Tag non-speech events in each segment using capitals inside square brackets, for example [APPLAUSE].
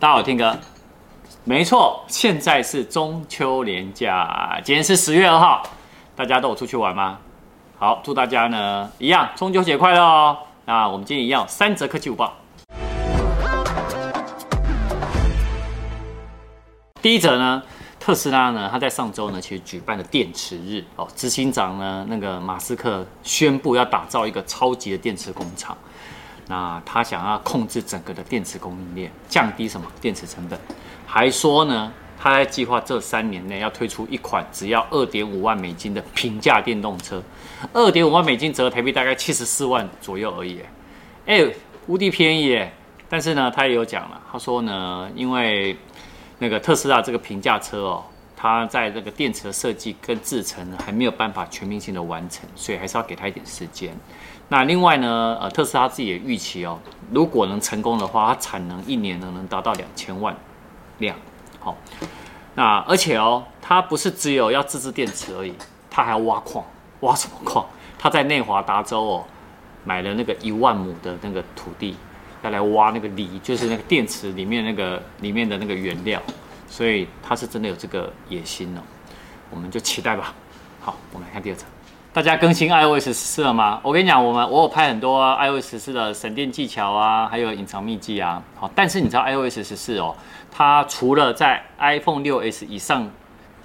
大家好，听哥，没错，现在是中秋连假，今天是十月二号，大家都有出去玩吗？好，祝大家呢一样中秋节快乐哦。那我们今天一样三折科技午报。第一则呢，特斯拉呢，他在上周呢，其实举办了电池日哦，执行长呢那个马斯克宣布要打造一个超级的电池工厂。那他想要控制整个的电池供应链，降低什么电池成本，还说呢，他在计划这三年内要推出一款只要二点五万美金的平价电动车，二点五万美金折合台币大概七十四万左右而已，哎，无敌便宜耶！但是呢，他也有讲了，他说呢，因为那个特斯拉这个平价车哦，它在这个电池的设计跟制程还没有办法全面性的完成，所以还是要给他一点时间。那另外呢，呃，特斯拉自己也预期哦，如果能成功的话，它产能一年呢能达到两千万辆。好，那而且哦，它不是只有要自制电池而已，它还要挖矿，挖什么矿？它在内华达州哦买了那个一万亩的那个土地，要来挖那个锂，就是那个电池里面那个里面的那个原料，所以它是真的有这个野心哦，我们就期待吧。好，我们来看第二则。大家更新 iOS 十四了吗？我跟你讲，我们我有拍很多 iOS 十四的省电技巧啊，还有隐藏秘技啊。好，但是你知道 iOS 十四哦，它除了在 iPhone 6s 以上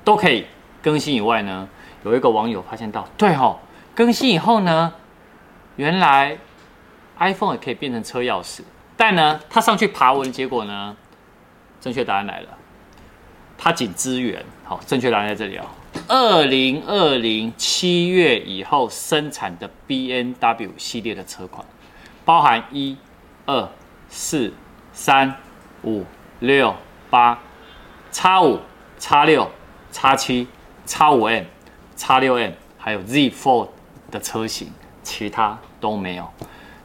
都可以更新以外呢，有一个网友发现到，对哦，更新以后呢，原来 iPhone 也可以变成车钥匙。但呢，他上去爬文，结果呢，正确答案来了，它仅支援。好，正确答案在这里哦。二零二零七月以后生产的 B N W 系列的车款，包含一、二、四、三、五、六、八、X 五、X 六、X 七、X 五 M、X 六 M，还有 Z Four 的车型，其他都没有。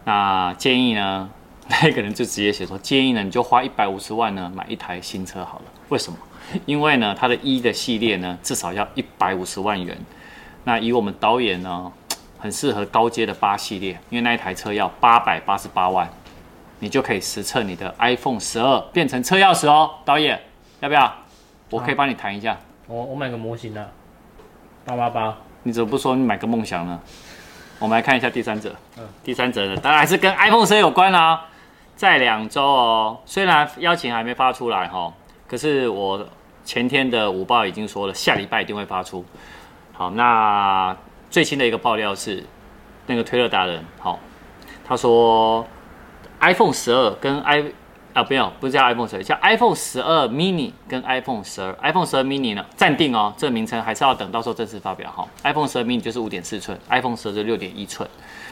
那建议呢，[LAUGHS] 那个人就直接写说，建议呢，你就花一百五十万呢买一台新车好了。为什么？因为呢，它的一的系列呢，至少要一百五十万元。那以我们导演呢，很适合高阶的八系列，因为那一台车要八百八十八万，你就可以实测你的 iPhone 十二变成车钥匙哦。导演要不要？我可以帮你谈一下。我我买个模型的，八八八。你怎么不说你买个梦想呢？我们来看一下第三者。嗯，第三者呢，当然还是跟 iPhone 十二有关啦。在两周哦，虽然邀请还没发出来哈，可是我。前天的午报已经说了，下礼拜一定会发出。好，那最新的一个爆料是，那个推特达人，好，他说 iPhone 十二跟 i 啊，不要，不是叫 iPhone 十二，叫 iPhone 十二 mini 跟 iPhone 十二，iPhone 十二 mini 呢暂定哦，这个名称还是要等到时候正式发表哈。iPhone 十二 mini 就是五点四寸，iPhone 十二是六点一寸，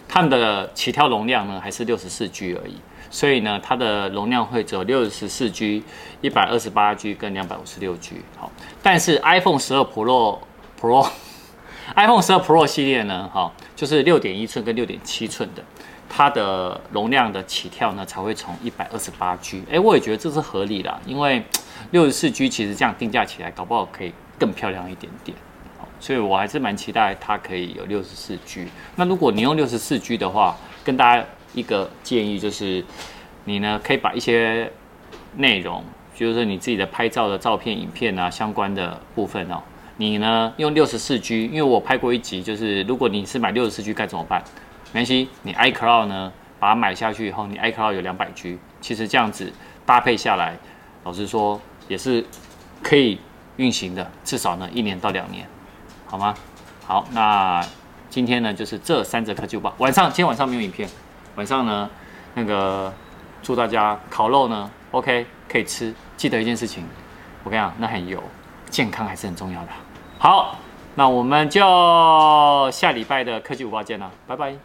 它们的起跳容量呢还是六十四 G 而已。所以呢，它的容量会只有六十四 G、一百二十八 G 跟两百五十六 G。好，但是 iPhone 十二 Pro Pro [LAUGHS] iPhone 十二 Pro 系列呢，哈，就是六点一寸跟六点七寸的，它的容量的起跳呢才会从一百二十八 G。哎，我也觉得这是合理的，因为六十四 G 其实这样定价起来，搞不好可以更漂亮一点点。所以我还是蛮期待它可以有六十四 G。那如果你用六十四 G 的话，跟大家。一个建议就是，你呢可以把一些内容，就是你自己的拍照的照片、影片啊相关的部分哦，你呢用六十四 G，因为我拍过一集，就是如果你是买六十四 G 该怎么办？没关系，你 iCloud 呢把它买下去以后，你 iCloud 有两百 G，其实这样子搭配下来，老实说也是可以运行的，至少呢一年到两年，好吗？好，那今天呢就是这三则科技报，晚上今天晚上没有影片。晚上呢，那个祝大家烤肉呢，OK 可以吃。记得一件事情，我跟你讲，那很油，健康还是很重要的。好，那我们就下礼拜的科技午报见了，拜拜。